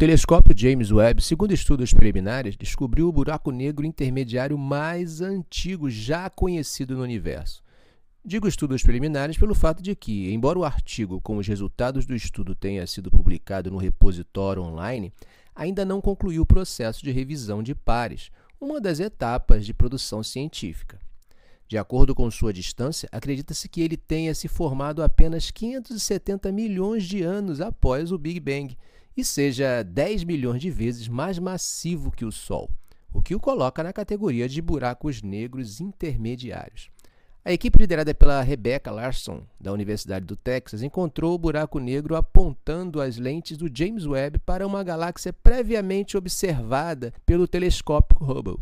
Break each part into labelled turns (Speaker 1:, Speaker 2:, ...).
Speaker 1: telescópio James Webb, segundo estudos preliminares, descobriu o buraco negro intermediário mais antigo já conhecido no universo. Digo estudos preliminares pelo fato de que, embora o artigo com os resultados do estudo tenha sido publicado no repositório online, ainda não concluiu o processo de revisão de pares, uma das etapas de produção científica. De acordo com sua distância, acredita-se que ele tenha se formado apenas 570 milhões de anos após o Big Bang e seja 10 milhões de vezes mais massivo que o Sol, o que o coloca na categoria de buracos negros intermediários. A equipe liderada pela Rebecca Larson, da Universidade do Texas, encontrou o buraco negro apontando as lentes do James Webb para uma galáxia previamente observada pelo telescópio Hubble.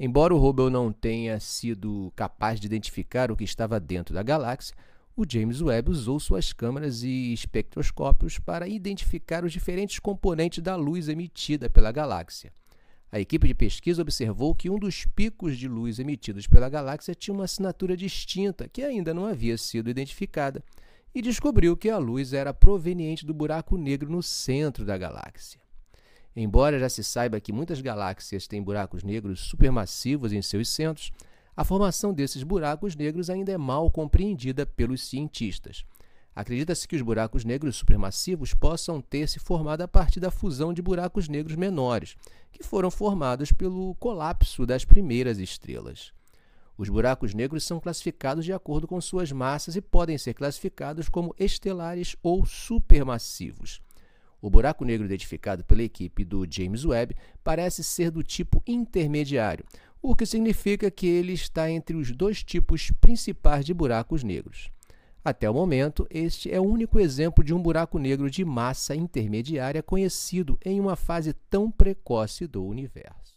Speaker 1: Embora o Hubble não tenha sido capaz de identificar o que estava dentro da galáxia, o James Webb usou suas câmeras e espectroscópios para identificar os diferentes componentes da luz emitida pela galáxia. A equipe de pesquisa observou que um dos picos de luz emitidos pela galáxia tinha uma assinatura distinta que ainda não havia sido identificada e descobriu que a luz era proveniente do buraco negro no centro da galáxia. Embora já se saiba que muitas galáxias têm buracos negros supermassivos em seus centros, a formação desses buracos negros ainda é mal compreendida pelos cientistas. Acredita-se que os buracos negros supermassivos possam ter se formado a partir da fusão de buracos negros menores, que foram formados pelo colapso das primeiras estrelas. Os buracos negros são classificados de acordo com suas massas e podem ser classificados como estelares ou supermassivos. O buraco negro identificado pela equipe do James Webb parece ser do tipo intermediário, o que significa que ele está entre os dois tipos principais de buracos negros. Até o momento, este é o único exemplo de um buraco negro de massa intermediária conhecido em uma fase tão precoce do universo.